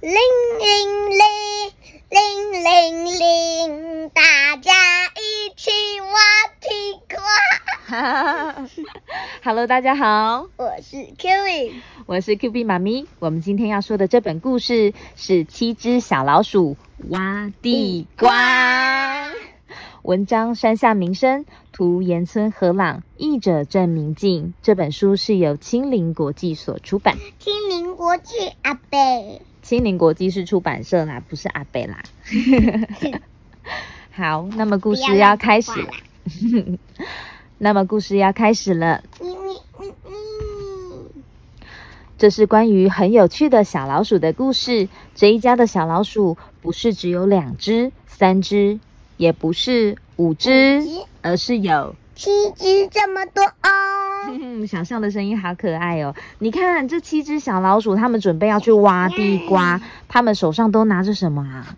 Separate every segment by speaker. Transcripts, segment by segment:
Speaker 1: 铃铃铃，铃铃铃，大家一起挖地瓜。
Speaker 2: Hello，大家好，
Speaker 1: 我是 Kiwi，
Speaker 2: 我是 Q B 妈咪。我们今天要说的这本故事是《七只小老鼠挖地瓜》。文章山下明生，图岩村和朗，译者郑明静。这本书是由青林国际所出版。
Speaker 1: 青林国际阿贝。
Speaker 2: 青林国际是出版社啦，不是阿贝啦。好，那么故事要开始了。那么故事要开始了。这是关于很有趣的小老鼠的故事。这一家的小老鼠不是只有两只、三只，也不是五只，而是有
Speaker 1: 七只这么多哦。
Speaker 2: 小象的声音好可爱哦！你看这七只小老鼠，它们准备要去挖地瓜，它们手上都拿着什么啊？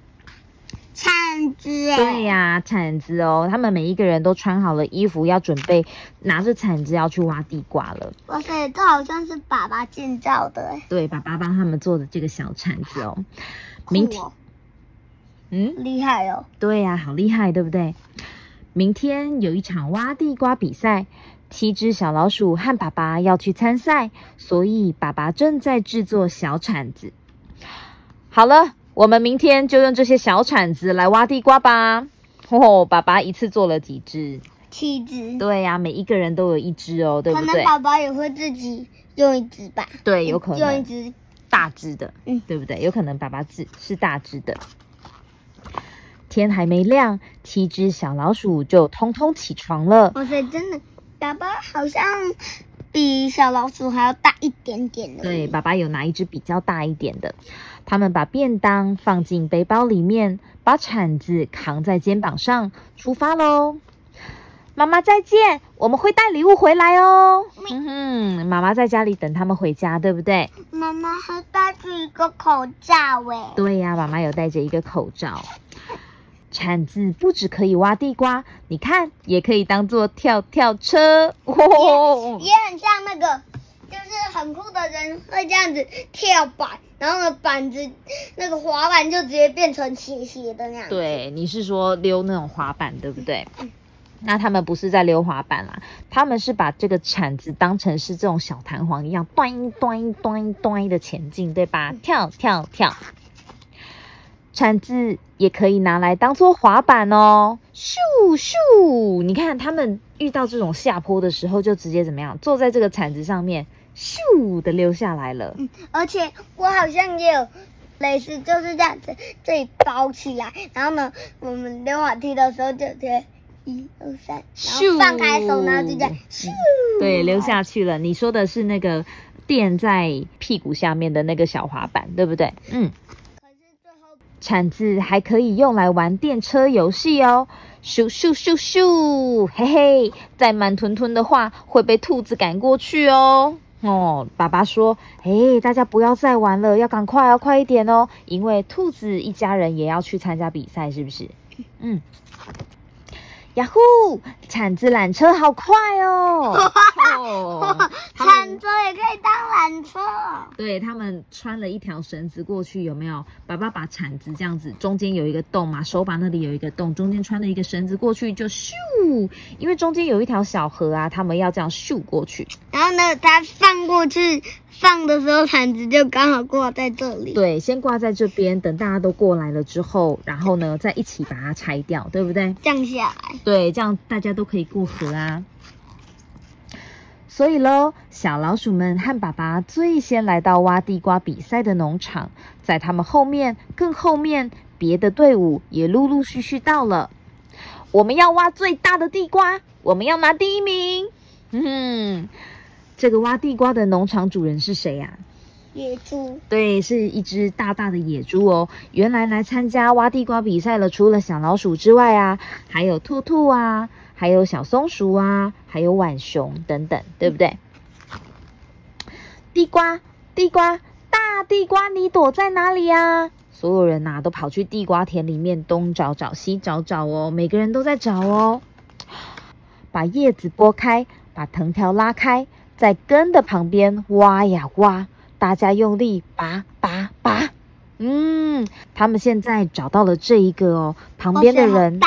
Speaker 1: 铲子。
Speaker 2: 对呀、铲子哦。他们每一个人都穿好了衣服，要准备拿着铲子要去挖地瓜了。
Speaker 1: 哇塞，这好像是爸爸建造的哎。
Speaker 2: 对，爸爸帮他们做的这个小铲子哦。明天，
Speaker 1: 哦
Speaker 2: 嗯，
Speaker 1: 厉害哦。
Speaker 2: 对呀、好厉害，对不对？明天有一场挖地瓜比赛，七只小老鼠和爸爸要去参赛，所以爸爸正在制作小铲子。好了，我们明天就用这些小铲子来挖地瓜吧。哦，爸爸一次做了几只？
Speaker 1: 七只。
Speaker 2: 对呀、每一个人都有一只哦，对不对？
Speaker 1: 可能爸爸也会自己用一只吧。
Speaker 2: 对，有可能
Speaker 1: 用一只。
Speaker 2: 大只的，
Speaker 1: 嗯
Speaker 2: 对不对？有可能爸爸是是大只的。天还没亮，七只小老鼠就通通起床了。
Speaker 1: 哇塞，真的，爸爸好像比小老鼠还要大一点点呢。
Speaker 2: 对，爸爸有拿一只比较大一点的。他们把便当放进背包里面，把铲子扛在肩膀上，出发喽。妈妈再见，我们会带礼物回来哦。嗯哼，妈妈在家里等他们回家，对不对？
Speaker 1: 妈妈还戴着一个口罩哎。
Speaker 2: 对呀、妈妈有戴着一个口罩。铲子不只可以挖地瓜，你看也可以当做跳跳车。哦，
Speaker 1: 也很像那个，就是很酷的人会这样子跳板，然后呢板子那个滑板就直接变成斜斜的那样。，
Speaker 2: 对，你是说溜那种滑板，对不对？那他们不是在溜滑板啦，他们是把这个铲子当成是这种小弹簧一样，端端端端的前进，对吧？跳跳跳。铲子也可以拿来当做滑板哦，咻咻！你看他们遇到这种下坡的时候，就直接怎么样，坐在这个铲子上面，咻的溜下来了。
Speaker 1: 而且我好像也有类似就是这样子，这里包起来，然后呢，我们溜滑梯的时候就贴一二三，然后放开手，然后就这样咻。
Speaker 2: 对，溜下去了。你说的是那个垫在屁股下面的那个小滑板，对不对？嗯，铲子还可以用来玩电车游戏哦，咻咻咻咻，嘿嘿，再慢吞吞的话会被兔子赶过去哦。哦，爸爸说，哎，大家不要再玩了，要赶快，要快一点哦，因为兔子一家人也要去参加比赛，是不是？嗯。呀呼！铲子缆车好快哦！哦
Speaker 1: 铲车也可以当缆车。
Speaker 2: 对他们穿了一条绳子过去，有没有？爸爸把铲子这样子，中间有一个洞嘛，手把那里有一个洞，中间穿了一个绳子过去，就咻！因为中间有一条小河啊，他们要这样咻过去。
Speaker 1: 然后呢，他放过去放的时候，铲子就刚好挂在这里。
Speaker 2: 对，先挂在这边，等大家都过来了之后，然后呢，再一起把它拆掉，对不对？
Speaker 1: 降下来。
Speaker 2: 对，这样大家都可以过河啊。所以喽，小老鼠们和爸爸最先来到挖地瓜比赛的农场，在他们后面、更后面，别的队伍也陆陆续续到了。我们要挖最大的地瓜，我们要拿第一名。嗯，这个挖地瓜的农场主人是谁呀、
Speaker 1: 野猪，
Speaker 2: 对，是一只大大的野猪哦。原来来参加挖地瓜比赛了，除了小老鼠之外啊，还有兔兔啊，还有小松鼠啊，还有浣熊等等，对不对？地瓜，地瓜，大地瓜，你躲在哪里呀、所有人呐、都跑去地瓜田里面东找找西找找哦，每个人都在找哦。把叶子拨开，把藤条拉开，在根的旁边挖呀挖，大家用力拔拔拔，嗯，他们现在找到了这一个哦，旁边的人，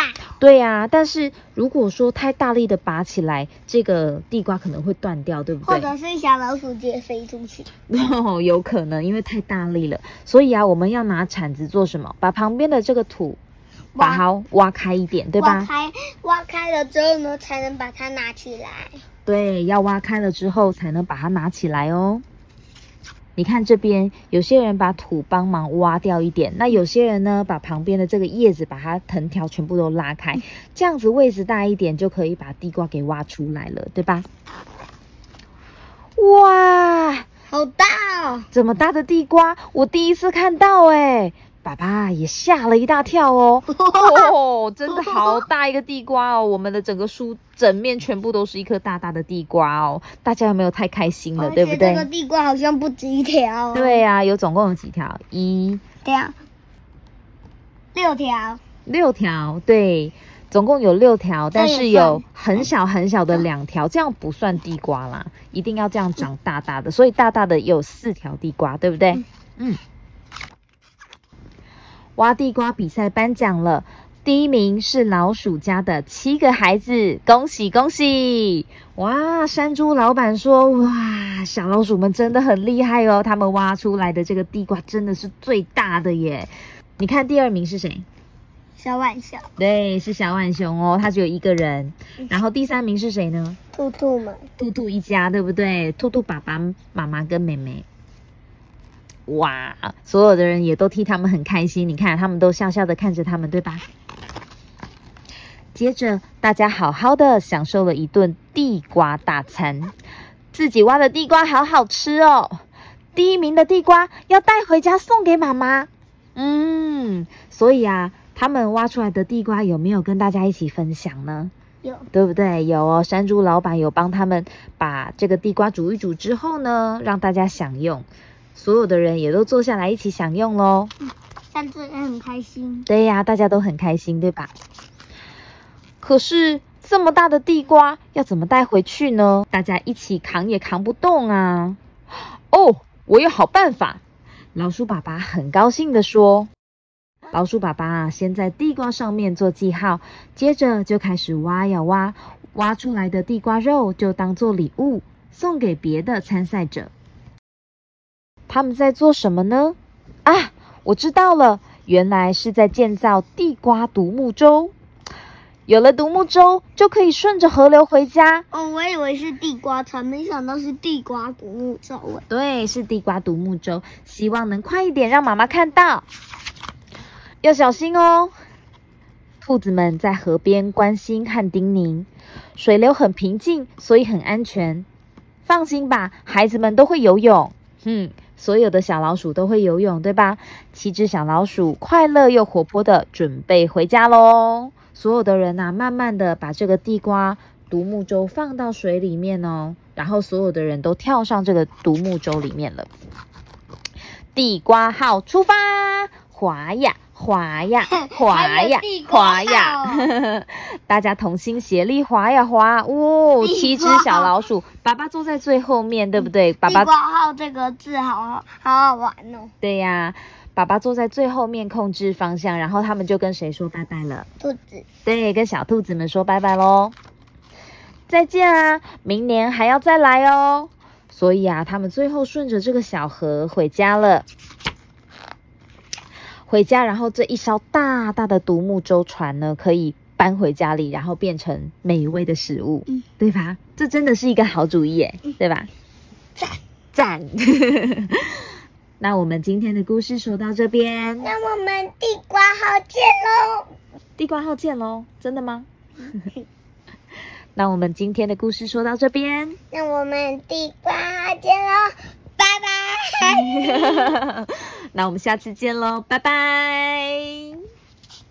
Speaker 2: 对呀、但是如果说太大力的拔起来，这个地瓜可能会断掉，对不对？
Speaker 1: 或者是小老鼠直接飞出去。
Speaker 2: 哦，有可能，因为太大力了，所以啊，我们要拿铲子做什么？把旁边的这个土把
Speaker 1: 挖
Speaker 2: 它挖开一点，对吧？
Speaker 1: 挖开，挖开了之后呢，才能把它拿起来。
Speaker 2: 对，要挖开了之后才能把它拿起来哦。你看这边，有些人把土帮忙挖掉一点，那有些人呢，把旁边的这个叶子把它藤条全部都拉开，这样子位置大一点，就可以把地瓜给挖出来了，对吧？哇，
Speaker 1: 好大哦！
Speaker 2: 这么大的地瓜，我第一次看到哎，爸爸也吓了一大跳哦。哦，真的 好大一个地瓜哦！我们的整个书整面全部都是一颗大大的地瓜哦，大家有没有太开心了，对不
Speaker 1: 而且这个？地瓜好像不止一条、哦。
Speaker 2: 对呀、有总共有几条？一
Speaker 1: 这样，六条。
Speaker 2: 六条，对，总共有六条，但是有很小很小的两条，这样不算地瓜啦，一定要这样长大大的，所以大大的有四条地瓜，对不对？嗯。挖地瓜比赛颁奖了，第一名是老鼠家的七个孩子，恭喜恭喜！哇，山猪老板说，哇，小老鼠们真的很厉害哦，他们挖出来的这个地瓜真的是最大的耶。你看第二名是谁？
Speaker 1: 小浣熊、
Speaker 2: 对，是小浣熊哦，他只有一个人。然后第三名是谁呢？
Speaker 1: 兔兔们，
Speaker 2: 兔兔一家，对不对？兔兔爸爸妈妈跟妹妹。哇，所有的人也都替他们很开心，你看，他们都笑笑的看着他们，对吧？接着，大家好好的享受了一顿地瓜大餐，自己挖的地瓜好好吃哦。第一名的地瓜要带回家送给妈妈。嗯，所以啊，他们挖出来的地瓜有没有跟大家一起分享呢？
Speaker 1: 有
Speaker 2: 对不对？有哦，山猪老板有帮他们把这个地瓜煮一煮之后呢，让大家享用，所有的人也都坐下来一起享用喽。
Speaker 1: 但是也很开心。
Speaker 2: 对呀，大家都很开心，对吧？可是这么大的地瓜要怎么带回去呢？大家一起扛也扛不动啊！哦，我有好办法！老鼠爸爸很高兴地说。老鼠爸爸啊，先在地瓜上面做记号，接着就开始挖呀挖，挖出来的地瓜肉就当做礼物送给别的参赛者。他们在做什么呢？啊，我知道了，原来是在建造地瓜独木舟。有了独木舟，就可以顺着河流回家。
Speaker 1: 哦，我以为是地瓜船，没想到是地瓜独木舟哎。
Speaker 2: 对，是地瓜独木舟，希望能快一点让妈妈看到。要小心哦！兔子们在河边关心和叮咛，水流很平静，所以很安全。放心吧，孩子们都会游泳。嗯，所有的小老鼠都会游泳，对吧？七只小老鼠快乐又活泼的准备回家喽。所有的人呐、慢慢的把这个地瓜独木舟放到水里面哦，然后所有的人都跳上这个独木舟里面了。地瓜号出发，滑呀滑呀滑呀滑呀！大家同心协力滑呀滑，哦，七只小老鼠，爸爸坐在最后面，对不对？爸爸
Speaker 1: 地瓜号这个字好好好好玩哦。
Speaker 2: 对呀，爸爸坐在最后面控制方向，然后他们就跟谁说拜拜了？
Speaker 1: 兔子，
Speaker 2: 对，跟小兔子们说拜拜喽，再见啊，明年还要再来哦。所以啊，他们最后顺着这个小河回家了。回家，然后这一艘大大的独木舟船呢，可以搬回家里，然后变成美味的食物，
Speaker 1: 嗯
Speaker 2: 对吧？这真的是一个好主意耶，对吧？
Speaker 1: 赞。
Speaker 2: 赞！那我们今天的故事说到这边，
Speaker 1: 那我们地瓜号见喽！
Speaker 2: 地瓜号见喽！真的吗？那我们今天的故事说到这边，
Speaker 1: 那我们地瓜号见喽，拜拜。
Speaker 2: 那我们下次见喽，拜拜。